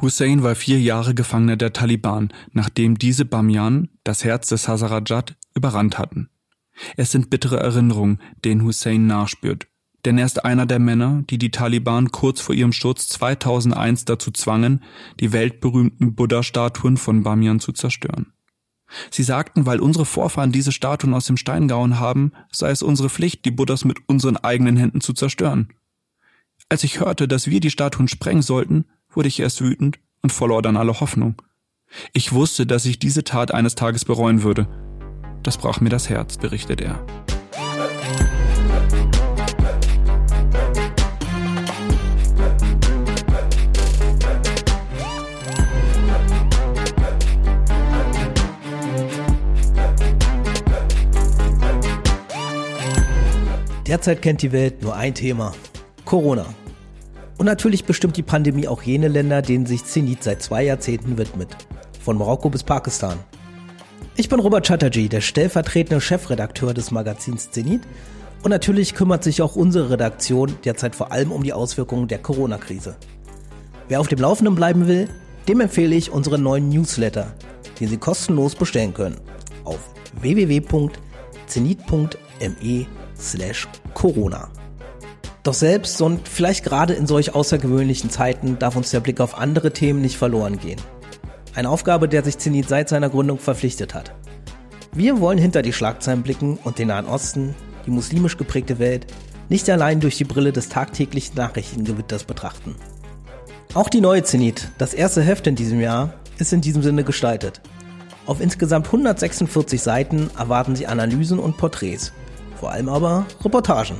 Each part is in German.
Hussein war vier Jahre Gefangener der Taliban, nachdem diese Bamian, das Herz des Hazarajat, überrannt hatten. Es sind bittere Erinnerungen, denen Hussein nachspürt. Denn er ist einer der Männer, die die Taliban kurz vor ihrem Sturz 2001 dazu zwangen, die weltberühmten Buddha-Statuen von Bamiyan zu zerstören. Sie sagten, weil unsere Vorfahren diese Statuen aus dem Stein gehauen haben, sei es unsere Pflicht, die Buddhas mit unseren eigenen Händen zu zerstören. Als ich hörte, dass wir die Statuen sprengen sollten, wurde ich erst wütend und verlor dann alle Hoffnung. Ich wusste, dass ich diese Tat eines Tages bereuen würde. Das brach mir das Herz, berichtet er. Derzeit kennt die Welt nur ein Thema. Corona. Und natürlich bestimmt die Pandemie auch jene Länder, denen sich Zenit seit zwei Jahrzehnten widmet. Von Marokko bis Pakistan. Ich bin Robert Chatterjee, der stellvertretende Chefredakteur des Magazins Zenit. Und natürlich kümmert sich auch unsere Redaktion derzeit vor allem um die Auswirkungen der Corona-Krise. Wer auf dem Laufenden bleiben will, dem empfehle ich unseren neuen Newsletter, den Sie kostenlos bestellen können. Auf www.zenit.me slash Corona. Doch selbst und vielleicht gerade in solch außergewöhnlichen Zeiten darf uns der Blick auf andere Themen nicht verloren gehen. Eine Aufgabe, der sich Zenit seit seiner Gründung verpflichtet hat. Wir wollen hinter die Schlagzeilen blicken und den Nahen Osten, die muslimisch geprägte Welt, nicht allein durch die Brille des tagtäglichen Nachrichtengewitters betrachten. Auch die neue Zenit, das erste Heft in diesem Jahr, ist in diesem Sinne gestaltet. Auf insgesamt 146 Seiten erwarten Sie Analysen und Porträts, vor allem aber Reportagen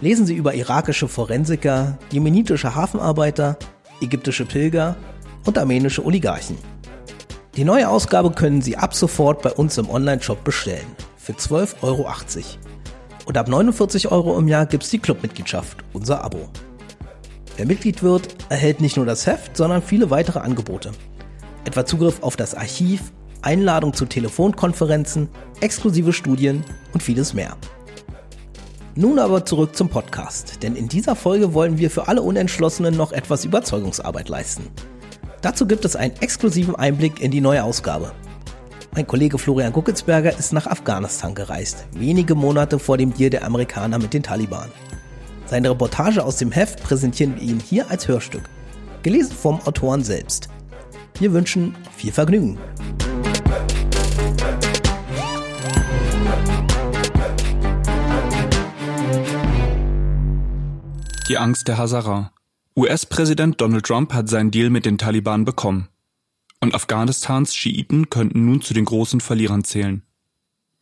lesen Sie über irakische Forensiker, jemenitische Hafenarbeiter, ägyptische Pilger und armenische Oligarchen. Die neue Ausgabe können Sie ab sofort bei uns im Online-Shop bestellen für 12,80 Euro. Und ab 49 Euro im Jahr gibt es die Clubmitgliedschaft, unser Abo. Wer Mitglied wird, erhält nicht nur das Heft, sondern viele weitere Angebote. Etwa Zugriff auf das Archiv, Einladung zu Telefonkonferenzen, exklusive Studien und vieles mehr. Nun aber zurück zum Podcast, denn in dieser Folge wollen wir für alle Unentschlossenen noch etwas Überzeugungsarbeit leisten. Dazu gibt es einen exklusiven Einblick in die neue Ausgabe. Mein Kollege Florian Guckelsberger ist nach Afghanistan gereist, wenige Monate vor dem Deal der Amerikaner mit den Taliban. Seine Reportage aus dem Heft präsentieren wir Ihnen hier als Hörstück, gelesen vom Autoren selbst. Wir wünschen viel Vergnügen. Die Angst der Hazara. US-Präsident Donald Trump hat seinen Deal mit den Taliban bekommen. Und Afghanistans Schiiten könnten nun zu den großen Verlierern zählen.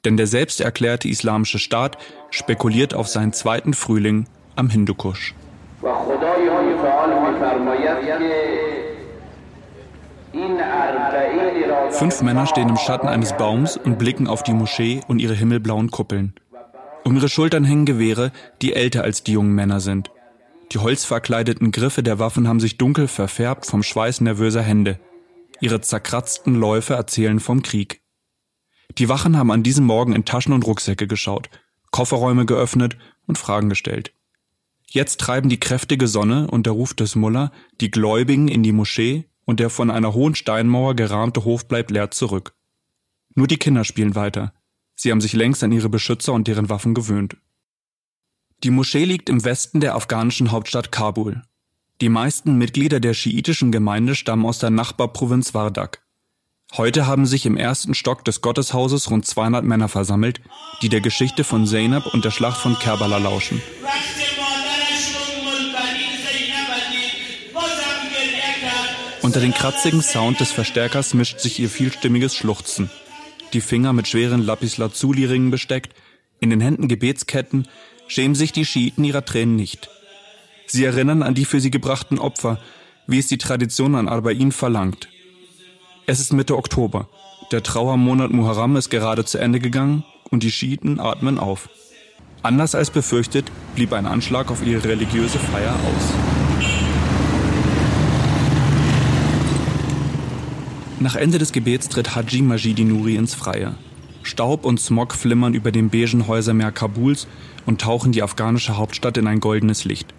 Denn der selbst erklärte islamische Staat spekuliert auf seinen zweiten Frühling am Hindukusch. Fünf Männer stehen im Schatten eines Baums und blicken auf die Moschee und ihre himmelblauen Kuppeln. Um ihre Schultern hängen Gewehre, die älter als die jungen Männer sind. Die holzverkleideten Griffe der Waffen haben sich dunkel verfärbt vom Schweiß nervöser Hände. Ihre zerkratzten Läufe erzählen vom Krieg. Die Wachen haben an diesem Morgen in Taschen und Rucksäcke geschaut, Kofferräume geöffnet und Fragen gestellt. Jetzt treiben die kräftige Sonne und der Ruf des Mullah die Gläubigen in die Moschee und der von einer hohen Steinmauer gerahmte Hof bleibt leer zurück. Nur die Kinder spielen weiter. Sie haben sich längst an ihre Beschützer und deren Waffen gewöhnt. Die Moschee liegt im Westen der afghanischen Hauptstadt Kabul. Die meisten Mitglieder der schiitischen Gemeinde stammen aus der Nachbarprovinz Wardak. Heute haben sich im ersten Stock des Gotteshauses rund 200 Männer versammelt, die der Geschichte von Zeynep und der Schlacht von Kerbala lauschen. Unter den kratzigen Sound des Verstärkers mischt sich ihr vielstimmiges Schluchzen. Die Finger mit schweren Lapis-Lazuli-Ringen besteckt, in den Händen Gebetsketten, schämen sich die Schiiten ihrer Tränen nicht. Sie erinnern an die für sie gebrachten Opfer, wie es die Tradition an Arba'in verlangt. Es ist Mitte Oktober. Der Trauermonat Muharram ist gerade zu Ende gegangen und die Schiiten atmen auf. Anders als befürchtet blieb ein Anschlag auf ihre religiöse Feier aus. Nach Ende des Gebets tritt Haji Majidi Nuri ins Freie. Staub und Smog flimmern über dem beigen Häusermeer Kabuls und tauchen die afghanische Hauptstadt in ein goldenes Licht.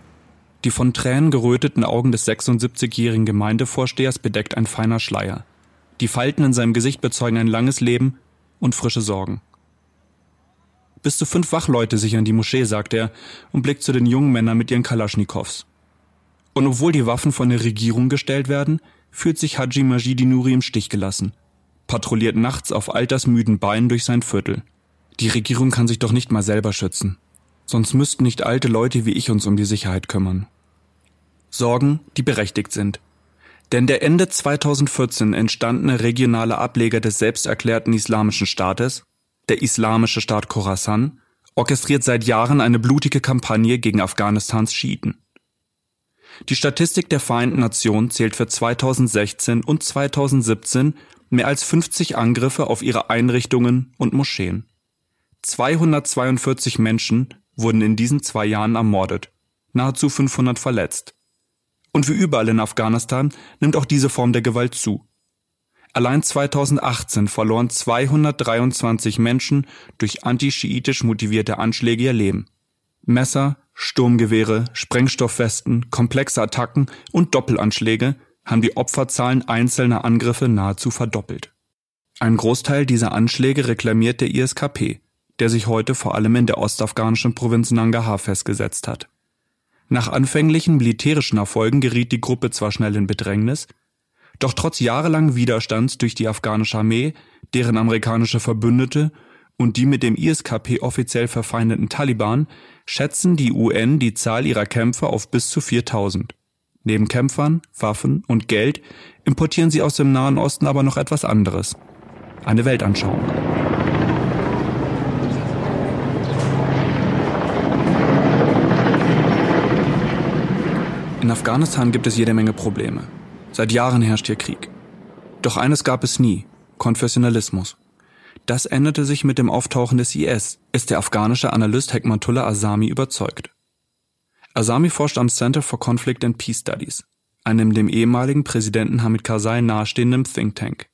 Die von Tränen geröteten Augen des 76-jährigen Gemeindevorstehers bedeckt ein feiner Schleier. Die Falten in seinem Gesicht bezeugen ein langes Leben und frische Sorgen. Bis zu fünf Wachleute sichern die Moschee, sagt er und blickt zu den jungen Männern mit ihren Kalaschnikows. Und obwohl die Waffen von der Regierung gestellt werden, fühlt sich Haji Majidi Nuri im Stich gelassen, patrouilliert nachts auf altersmüden Beinen durch sein Viertel. Die Regierung kann sich doch nicht mal selber schützen. Sonst müssten nicht alte Leute wie ich uns um die Sicherheit kümmern. Sorgen, die berechtigt sind. Denn der Ende 2014 entstandene regionale Ableger des selbsterklärten Islamischen Staates, der Islamische Staat Khorasan, orchestriert seit Jahren eine blutige Kampagne gegen Afghanistans Schiiten. Die Statistik der Vereinten Nationen zählt für 2016 und 2017 mehr als 50 Angriffe auf ihre Einrichtungen und Moscheen. 242 Menschen wurden in diesen zwei Jahren ermordet, nahezu 500 verletzt. Und wie überall in Afghanistan nimmt auch diese Form der Gewalt zu. Allein 2018 verloren 223 Menschen durch antischiitisch motivierte Anschläge ihr Leben. Messer, Sturmgewehre, Sprengstoffwesten, komplexe Attacken und Doppelanschläge haben die Opferzahlen einzelner Angriffe nahezu verdoppelt. Ein Großteil dieser Anschläge reklamiert der ISKP, der sich heute vor allem in der ostafghanischen Provinz Nangarhar festgesetzt hat. Nach anfänglichen militärischen Erfolgen geriet die Gruppe zwar schnell in Bedrängnis, doch trotz jahrelangen Widerstands durch die afghanische Armee, deren amerikanische Verbündete und die mit dem ISKP offiziell verfeindeten Taliban schätzen die UN die Zahl ihrer Kämpfer auf bis zu 4000. Neben Kämpfern, Waffen und Geld importieren sie aus dem Nahen Osten aber noch etwas anderes. Eine Weltanschauung. In Afghanistan gibt es jede Menge Probleme. Seit Jahren herrscht hier Krieg. Doch eines gab es nie, Konfessionalismus. Das änderte sich mit dem Auftauchen des IS, ist der afghanische Analyst Hekmatullah Asami überzeugt. Asami forscht am Center for Conflict and Peace Studies, einem dem ehemaligen Präsidenten Hamid Karzai nahestehenden Think Tank.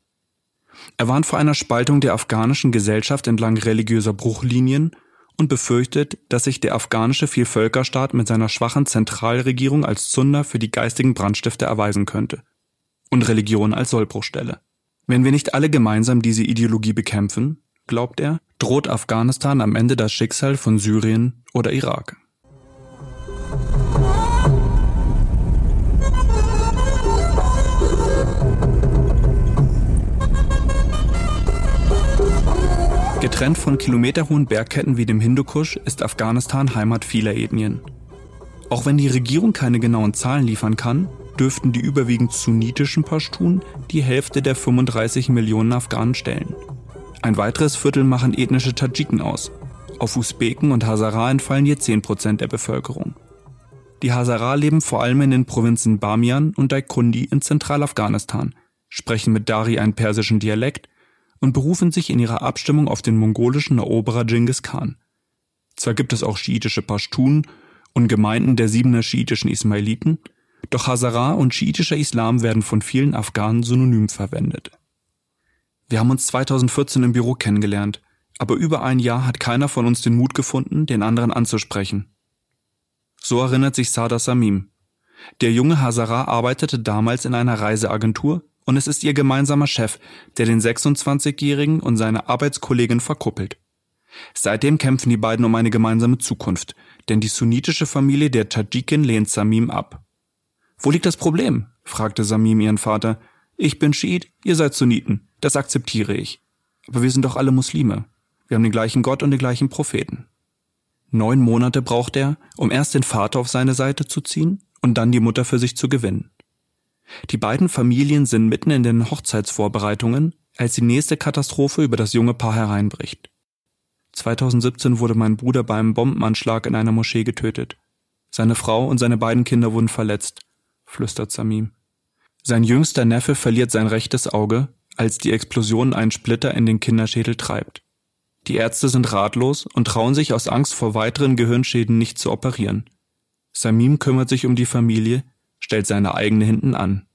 Er warnt vor einer Spaltung der afghanischen Gesellschaft entlang religiöser Bruchlinien und befürchtet, dass sich der afghanische Vielvölkerstaat mit seiner schwachen Zentralregierung als Zunder für die geistigen Brandstifter erweisen könnte. Und Religion als Sollbruchstelle. Wenn wir nicht alle gemeinsam diese Ideologie bekämpfen, glaubt er, droht Afghanistan am Ende das Schicksal von Syrien oder Irak. Getrennt von kilometerhohen Bergketten wie dem Hindukusch ist Afghanistan Heimat vieler Ethnien. Auch wenn die Regierung keine genauen Zahlen liefern kann, dürften die überwiegend sunnitischen Pashtun die Hälfte der 35 Millionen Afghanen stellen. Ein weiteres Viertel machen ethnische Tadschiken aus. Auf Usbeken und Hazara entfallen je 10% der Bevölkerung. Die Hazara leben vor allem in den Provinzen Bamian und Daikundi in Zentralafghanistan, sprechen mit Dari einen persischen Dialekt und berufen sich in ihrer Abstimmung auf den mongolischen Eroberer Genghis Khan. Zwar gibt es auch schiitische Pashtun und Gemeinden der siebener schiitischen Ismailiten, doch Hazara und schiitischer Islam werden von vielen Afghanen synonym verwendet. Wir haben uns 2014 im Büro kennengelernt, aber über ein Jahr hat keiner von uns den Mut gefunden, den anderen anzusprechen. So erinnert sich Sada Samim. Der junge Hazara arbeitete damals in einer Reiseagentur und es ist ihr gemeinsamer Chef, der den 26-Jährigen und seine Arbeitskollegin verkuppelt. Seitdem kämpfen die beiden um eine gemeinsame Zukunft, denn die sunnitische Familie der Tadschikin lehnt Samim ab. Wo liegt das Problem? fragte Samim ihren Vater. Ich bin Schiit, ihr seid Sunniten, das akzeptiere ich. Aber wir sind doch alle Muslime. Wir haben den gleichen Gott und den gleichen Propheten. Neun Monate braucht er, um erst den Vater auf seine Seite zu ziehen und dann die Mutter für sich zu gewinnen. Die beiden Familien sind mitten in den Hochzeitsvorbereitungen, als die nächste Katastrophe über das junge Paar hereinbricht. 2017 wurde mein Bruder beim Bombenanschlag in einer Moschee getötet. Seine Frau und seine beiden Kinder wurden verletzt, flüstert Samim. Sein jüngster Neffe verliert sein rechtes Auge, als die Explosion einen Splitter in den Kinderschädel treibt. Die Ärzte sind ratlos und trauen sich aus Angst vor weiteren Gehirnschäden nicht zu operieren. Samim kümmert sich um die Familie, stellt seine eigene hinten an.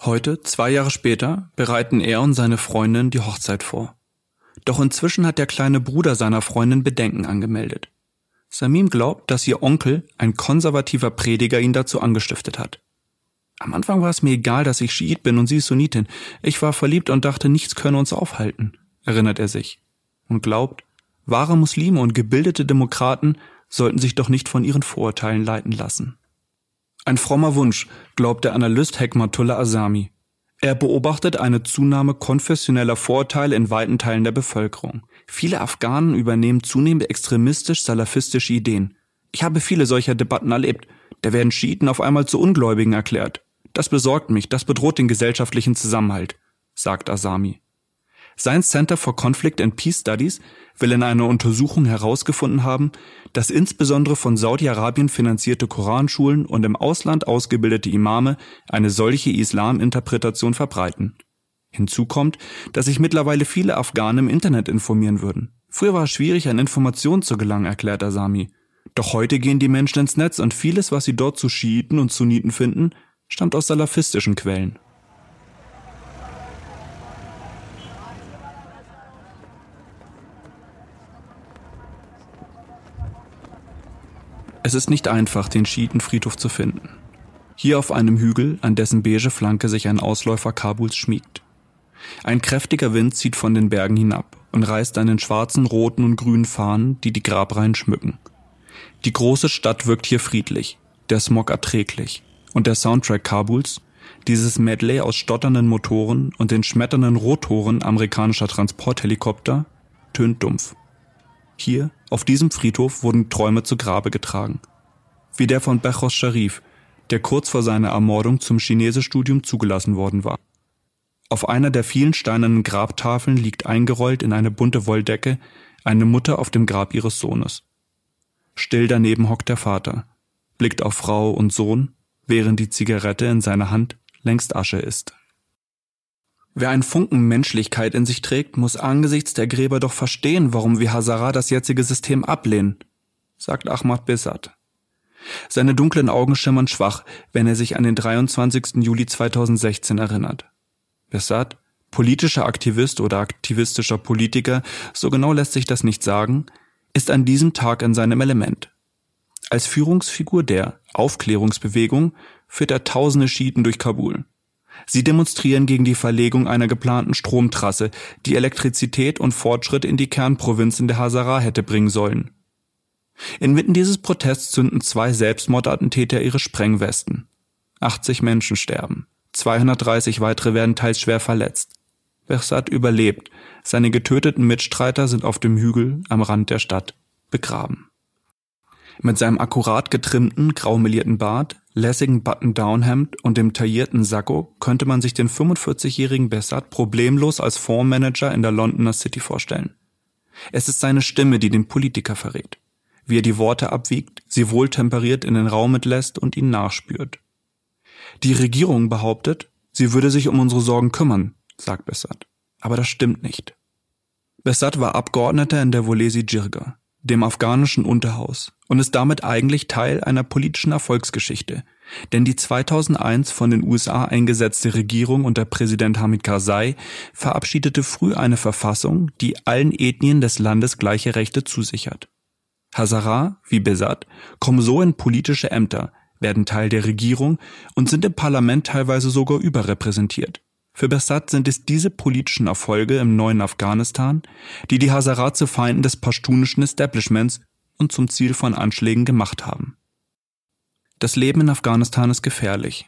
Heute, zwei Jahre später, bereiten er und seine Freundin die Hochzeit vor. Doch inzwischen hat der kleine Bruder seiner Freundin Bedenken angemeldet. Samim glaubt, dass ihr Onkel, ein konservativer Prediger, ihn dazu angestiftet hat. Am Anfang war es mir egal, dass ich Schiit bin und sie Sunnitin. Ich war verliebt und dachte, nichts könne uns aufhalten, erinnert er sich. Und glaubt, wahre Muslime und gebildete Demokraten sollten sich doch nicht von ihren Vorurteilen leiten lassen. Ein frommer Wunsch, glaubt der Analyst Hekmatullah Asami. Er beobachtet eine Zunahme konfessioneller Vorurteile in weiten Teilen der Bevölkerung. Viele Afghanen übernehmen zunehmend extremistisch-salafistische Ideen. Ich habe viele solcher Debatten erlebt. Da werden Schiiten auf einmal zu Ungläubigen erklärt. Das besorgt mich, das bedroht den gesellschaftlichen Zusammenhalt, sagt Asami. Sein Center for Conflict and Peace Studies will in einer Untersuchung herausgefunden haben, dass insbesondere von Saudi-Arabien finanzierte Koranschulen und im Ausland ausgebildete Imame eine solche Islaminterpretation verbreiten. Hinzu kommt, dass sich mittlerweile viele Afghanen im Internet informieren würden. Früher war es schwierig, an Informationen zu gelangen, erklärt Asami. Doch heute gehen die Menschen ins Netz und vieles, was sie dort zu Schiiten und Sunniten finden, stammt aus salafistischen Quellen. Es ist nicht einfach, den Schiitenfriedhof zu finden. Hier auf einem Hügel, an dessen beige Flanke sich ein Ausläufer Kabuls schmiegt. Ein kräftiger Wind zieht von den Bergen hinab und reißt an den schwarzen, roten und grünen Fahnen, die die Grabreihen schmücken. Die große Stadt wirkt hier friedlich, der Smog erträglich und der Soundtrack Kabuls, dieses Medley aus stotternden Motoren und den schmetternden Rotoren amerikanischer Transporthelikopter, tönt dumpf. Hier, auf diesem Friedhof, wurden Träume zu Grabe getragen. Wie der von Bechos Sharif, der kurz vor seiner Ermordung zum Chinesischstudium zugelassen worden war. Auf einer der vielen steinernen Grabtafeln liegt eingerollt in eine bunte Wolldecke eine Mutter auf dem Grab ihres Sohnes. Still daneben hockt der Vater, blickt auf Frau und Sohn, während die Zigarette in seiner Hand längst Asche ist. Wer einen Funken Menschlichkeit in sich trägt, muss angesichts der Gräber doch verstehen, warum wir Hazara das jetzige System ablehnen, sagt Ahmad Besat. Seine dunklen Augen schimmern schwach, wenn er sich an den 23. Juli 2016 erinnert. Besat, politischer Aktivist oder aktivistischer Politiker, so genau lässt sich das nicht sagen, ist an diesem Tag in seinem Element. Als Führungsfigur der Aufklärungsbewegung führt er tausende Schiiten durch Kabul. Sie demonstrieren gegen die Verlegung einer geplanten Stromtrasse, die Elektrizität und Fortschritt in die Kernprovinzen der Hazara hätte bringen sollen. Inmitten dieses Protests zünden zwei Selbstmordattentäter ihre Sprengwesten. 80 Menschen sterben. 230 weitere werden teils schwer verletzt. Behzad überlebt. Seine getöteten Mitstreiter sind auf dem Hügel am Rand der Stadt begraben. Mit seinem akkurat getrimmten, graumelierten Bart, lässigen Button-Down-Hemd und dem taillierten Sakko könnte man sich den 45-jährigen Bessart problemlos als Fondsmanager in der Londoner City vorstellen. Es ist seine Stimme, die den Politiker verrät. Wie er die Worte abwiegt, sie wohltemperiert in den Raum entlässt und ihnen nachspürt. Die Regierung behauptet, sie würde sich um unsere Sorgen kümmern, sagt Bessat. Aber das stimmt nicht. Bessat war Abgeordneter in der Volesi Jirga, dem afghanischen Unterhaus, und ist damit eigentlich Teil einer politischen Erfolgsgeschichte. Denn die 2001 von den USA eingesetzte Regierung unter Präsident Hamid Karzai verabschiedete früh eine Verfassung, die allen Ethnien des Landes gleiche Rechte zusichert. Hazara, wie Besat, kommen so in politische Ämter, werden Teil der Regierung und sind im Parlament teilweise sogar überrepräsentiert. Für Besat sind es diese politischen Erfolge im neuen Afghanistan, die die Hazara zu Feinden des pashtunischen Establishments und zum Ziel von Anschlägen gemacht haben. Das Leben in Afghanistan ist gefährlich.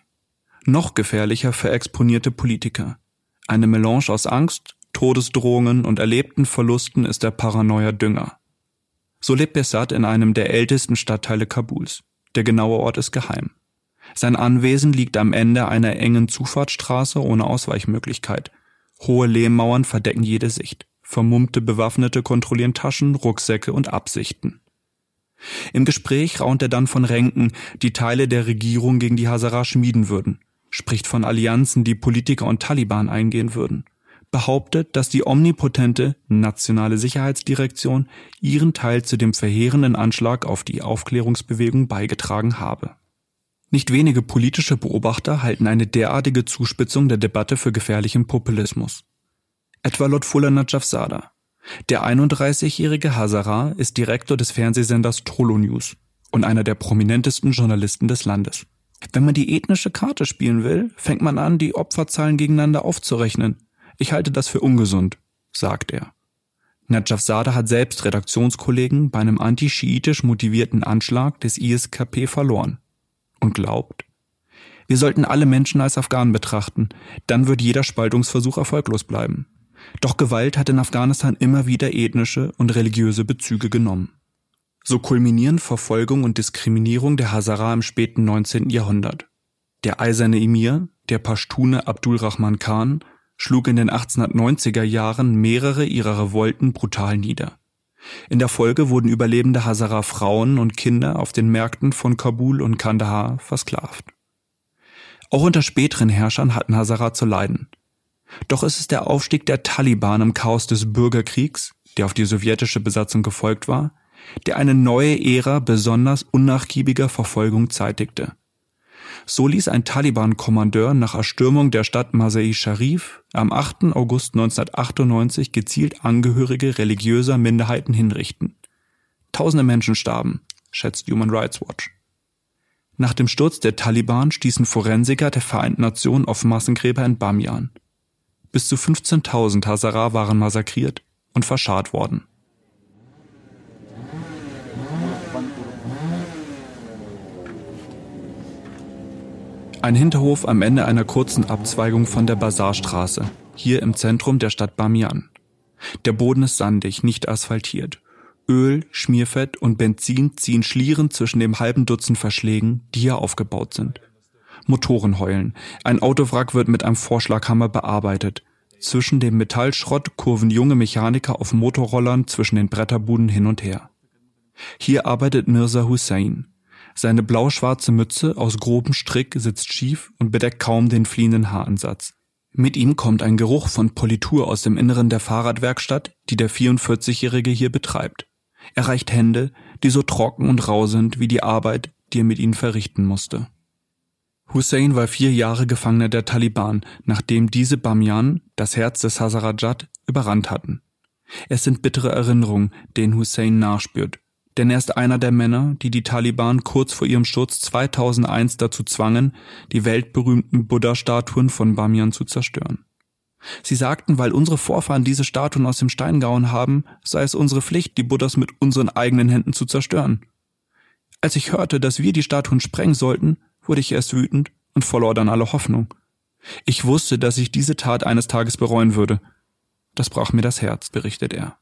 Noch gefährlicher für exponierte Politiker. Eine Melange aus Angst, Todesdrohungen und erlebten Verlusten ist der Paranoia Dünger. So lebt Besat in einem der ältesten Stadtteile Kabuls. Der genaue Ort ist geheim. Sein Anwesen liegt am Ende einer engen Zufahrtsstraße ohne Ausweichmöglichkeit. Hohe Lehmmauern verdecken jede Sicht. Vermummte Bewaffnete kontrollieren Taschen, Rucksäcke und Absichten. Im Gespräch raunt er dann von Ränken, die Teile der Regierung gegen die Hazara schmieden würden, spricht von Allianzen, die Politiker und Taliban eingehen würden, behauptet, dass die omnipotente nationale Sicherheitsdirektion ihren Teil zu dem verheerenden Anschlag auf die Aufklärungsbewegung beigetragen habe. Nicht wenige politische Beobachter halten eine derartige Zuspitzung der Debatte für gefährlichen Populismus. Etwa Lotfullah Najafzada, Der 31-jährige Hazara ist Direktor des Fernsehsenders Tolo News und einer der prominentesten Journalisten des Landes. Wenn man die ethnische Karte spielen will, fängt man an, die Opferzahlen gegeneinander aufzurechnen. Ich halte das für ungesund, sagt er. Najaf Sada hat selbst Redaktionskollegen bei einem antischiitisch motivierten Anschlag des ISKP verloren und glaubt, wir sollten alle Menschen als Afghanen betrachten, dann wird jeder Spaltungsversuch erfolglos bleiben. Doch Gewalt hat in Afghanistan immer wieder ethnische und religiöse Bezüge genommen. So kulminieren Verfolgung und Diskriminierung der Hazara im späten 19. Jahrhundert. Der eiserne Emir, der Pashtune Abdul Rahman Khan, schlug in den 1890er Jahren mehrere ihrer Revolten brutal nieder. In der Folge wurden überlebende Hazara Frauen und Kinder auf den Märkten von Kabul und Kandahar versklavt. Auch unter späteren Herrschern hatten Hazara zu leiden. Doch ist es der Aufstieg der Taliban im Chaos des Bürgerkriegs, der auf die sowjetische Besatzung gefolgt war, der eine neue Ära besonders unnachgiebiger Verfolgung zeitigte. So ließ ein Taliban-Kommandeur nach Erstürmung der Stadt Masai Sharif am 8. August 1998 gezielt Angehörige religiöser Minderheiten hinrichten. Tausende Menschen starben, schätzt Human Rights Watch. Nach dem Sturz der Taliban stießen Forensiker der Vereinten Nationen auf Massengräber in Bamian. Bis zu 15.000 Hazara waren massakriert und verscharrt worden. Ein Hinterhof am Ende einer kurzen Abzweigung von der Bazarstraße, hier im Zentrum der Stadt Bamian. Der Boden ist sandig, nicht asphaltiert Öl, Schmierfett und Benzin ziehen Schlieren zwischen dem halben Dutzend Verschlägen, die hier aufgebaut sind. Motoren heulen. Ein Autowrack wird mit einem Vorschlaghammer bearbeitet. Zwischen dem Metallschrott kurven junge Mechaniker auf Motorrollern zwischen den Bretterbuden hin und her. Hier arbeitet Mirza Hussein. Seine blau-schwarze Mütze aus grobem Strick sitzt schief und bedeckt kaum den fliehenden Haaransatz. Mit ihm kommt ein Geruch von Politur aus dem Inneren der Fahrradwerkstatt, die der 44-Jährige hier betreibt. Er reicht Hände, die so trocken und rau sind wie die Arbeit, die er mit ihnen verrichten musste. Hussein war vier Jahre Gefangener der Taliban, nachdem diese Bamian, das Herz des Hazarajat, überrannt hatten. Es sind bittere Erinnerungen, denen Hussein nachspürt, denn er ist einer der Männer, die die Taliban kurz vor ihrem Sturz 2001 dazu zwangen, die weltberühmten Buddha-Statuen von Bamian zu zerstören. Sie sagten, weil unsere Vorfahren diese Statuen aus dem Stein gehauen haben, sei es unsere Pflicht, die Buddhas mit unseren eigenen Händen zu zerstören. Als ich hörte, dass wir die Statuen sprengen sollten, wurde ich erst wütend und verlor dann alle Hoffnung. Ich wusste, dass ich diese Tat eines Tages bereuen würde. Das brach mir das Herz, berichtet er.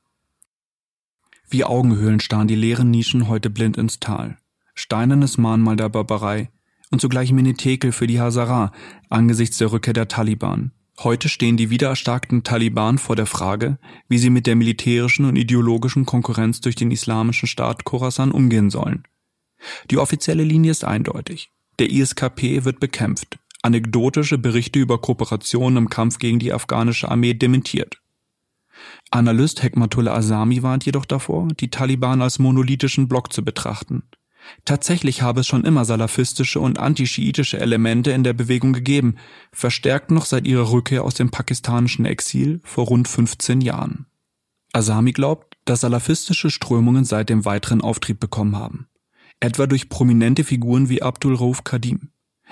Wie Augenhöhlen starren die leeren Nischen heute blind ins Tal. Steinernes Mahnmal der Barbarei und zugleich Minitekel für die Hazara angesichts der Rückkehr der Taliban. Heute stehen die wiedererstarkten Taliban vor der Frage, wie sie mit der militärischen und ideologischen Konkurrenz durch den islamischen Staat Khorasan umgehen sollen. Die offizielle Linie ist eindeutig. Der ISKP wird bekämpft. Anekdotische Berichte über Kooperationen im Kampf gegen die afghanische Armee dementiert. Analyst Hekmatullah Asami warnt jedoch davor, die Taliban als monolithischen Block zu betrachten. Tatsächlich habe es schon immer salafistische und antischiitische Elemente in der Bewegung gegeben, verstärkt noch seit ihrer Rückkehr aus dem pakistanischen Exil vor rund 15 Jahren. Asami glaubt, dass salafistische Strömungen seit dem weiteren Auftrieb bekommen haben. Etwa durch prominente Figuren wie Abdul Rauf Kadim,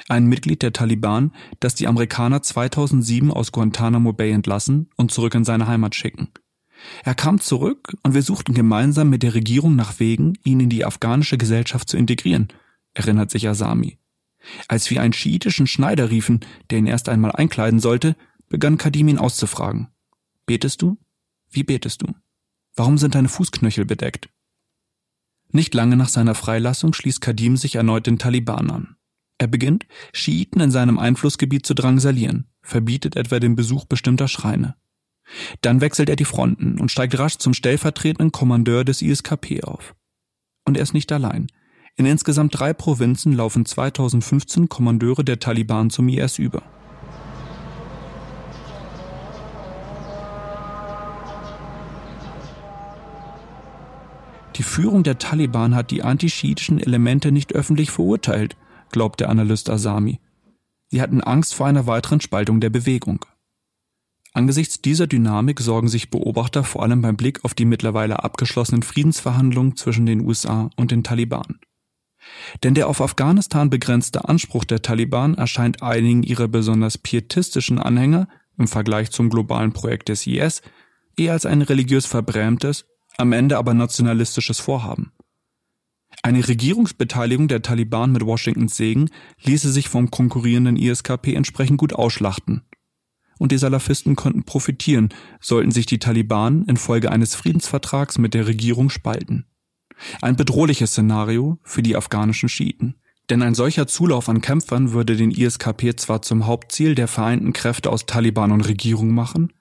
ein Mitglied der Taliban, das die Amerikaner 2007 aus Guantanamo Bay entlassen und zurück in seine Heimat schicken – er kam zurück und wir suchten gemeinsam mit der Regierung nach Wegen, ihn in die afghanische Gesellschaft zu integrieren, erinnert sich Asami. Als wir einen schiitischen Schneider riefen, der ihn erst einmal einkleiden sollte, begann Kadim ihn auszufragen. Betest du? Wie betest du? Warum sind deine Fußknöchel bedeckt? Nicht lange nach seiner Freilassung schließt Kadim sich erneut den Taliban an. Er beginnt, Schiiten in seinem Einflussgebiet zu drangsalieren, verbietet etwa den Besuch bestimmter Schreine. Dann wechselt er die Fronten und steigt rasch zum stellvertretenden Kommandeur des ISKP auf. Und er ist nicht allein. In insgesamt drei Provinzen laufen 2015 Kommandeure der Taliban zum IS über. Die Führung der Taliban hat die antischiitischen Elemente nicht öffentlich verurteilt, glaubt der Analyst Asami. Sie hatten Angst vor einer weiteren Spaltung der Bewegung. Angesichts dieser Dynamik sorgen sich Beobachter vor allem beim Blick auf die mittlerweile abgeschlossenen Friedensverhandlungen zwischen den USA und den Taliban. Denn der auf Afghanistan begrenzte Anspruch der Taliban erscheint einigen ihrer besonders pietistischen Anhänger im Vergleich zum globalen Projekt des IS eher als ein religiös verbrämtes, am Ende aber nationalistisches Vorhaben. Eine Regierungsbeteiligung der Taliban mit Washingtons Segen ließe sich vom konkurrierenden ISKP entsprechend gut ausschlachten und die Salafisten konnten profitieren, sollten sich die Taliban infolge eines Friedensvertrags mit der Regierung spalten. Ein bedrohliches Szenario für die afghanischen Schiiten. Denn ein solcher Zulauf an Kämpfern würde den ISKP zwar zum Hauptziel der vereinten Kräfte aus Taliban und Regierung machen,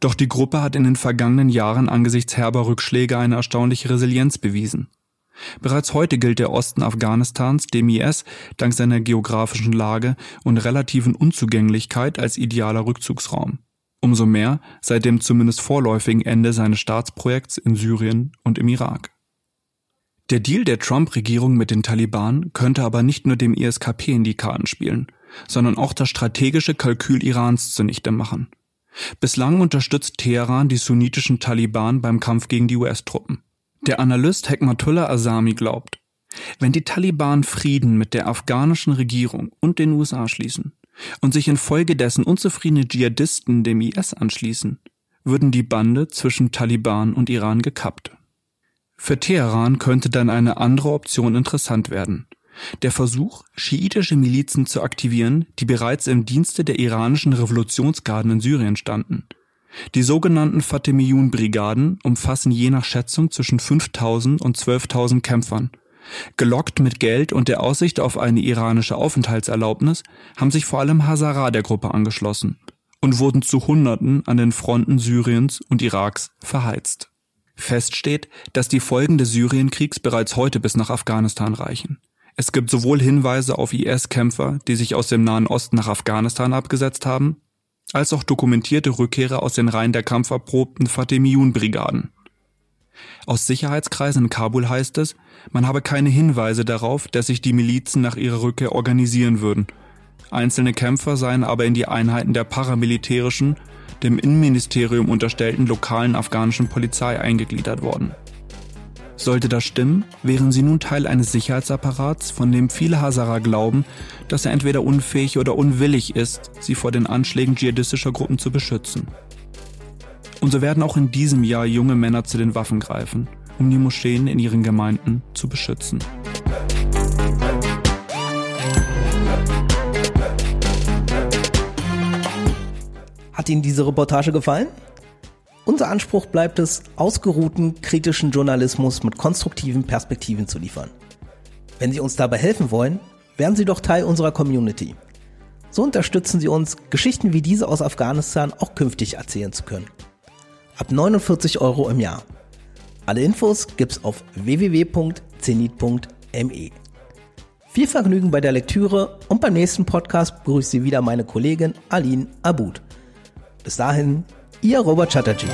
doch die Gruppe hat in den vergangenen Jahren angesichts herber Rückschläge eine erstaunliche Resilienz bewiesen. Bereits heute gilt der Osten Afghanistans dem IS dank seiner geografischen Lage und relativen Unzugänglichkeit als idealer Rückzugsraum. Umso mehr seit dem zumindest vorläufigen Ende seines Staatsprojekts in Syrien und im Irak. Der Deal der Trump-Regierung mit den Taliban könnte aber nicht nur dem ISKP in die Karten spielen, sondern auch das strategische Kalkül Irans zunichte machen. Bislang unterstützt Teheran die sunnitischen Taliban beim Kampf gegen die US-Truppen. Der Analyst Hekmatullah Asami glaubt, wenn die Taliban Frieden mit der afghanischen Regierung und den USA schließen und sich infolgedessen unzufriedene Dschihadisten dem IS anschließen, würden die Bande zwischen Taliban und Iran gekappt. Für Teheran könnte dann eine andere Option interessant werden. Der Versuch, schiitische Milizen zu aktivieren, die bereits im Dienste der iranischen Revolutionsgarden in Syrien standen – die sogenannten Fatemiyun-Brigaden umfassen je nach Schätzung zwischen 5000 und 12.000 Kämpfern. Gelockt mit Geld und der Aussicht auf eine iranische Aufenthaltserlaubnis haben sich vor allem Hazara der Gruppe angeschlossen und wurden zu Hunderten an den Fronten Syriens und Iraks verheizt. Fest steht, dass die Folgen des Syrienkriegs bereits heute bis nach Afghanistan reichen. Es gibt sowohl Hinweise auf IS-Kämpfer, die sich aus dem Nahen Osten nach Afghanistan abgesetzt haben, als auch dokumentierte Rückkehrer aus den Reihen der kampferprobten Fatemiyun-Brigaden. Aus Sicherheitskreisen in Kabul heißt es, man habe keine Hinweise darauf, dass sich die Milizen nach ihrer Rückkehr organisieren würden. Einzelne Kämpfer seien aber in die Einheiten der paramilitärischen, dem Innenministerium unterstellten lokalen afghanischen Polizei eingegliedert worden. Sollte das stimmen, wären sie nun Teil eines Sicherheitsapparats, von dem viele Hazara glauben, dass er entweder unfähig oder unwillig ist, sie vor den Anschlägen dschihadistischer Gruppen zu beschützen. Und so werden auch in diesem Jahr junge Männer zu den Waffen greifen, um die Moscheen in ihren Gemeinden zu beschützen. Hat Ihnen diese Reportage gefallen? Unser Anspruch bleibt es, ausgeruhten kritischen Journalismus mit konstruktiven Perspektiven zu liefern. Wenn Sie uns dabei helfen wollen, werden Sie doch Teil unserer Community. So unterstützen Sie uns, Geschichten wie diese aus Afghanistan auch künftig erzählen zu können. Ab 49 Euro im Jahr. Alle Infos gibt's auf www.zenit.me. Viel Vergnügen bei der Lektüre und beim nächsten Podcast begrüßt Sie wieder meine Kollegin Aline Abud. Bis dahin, Ihr Robert Chatterjee.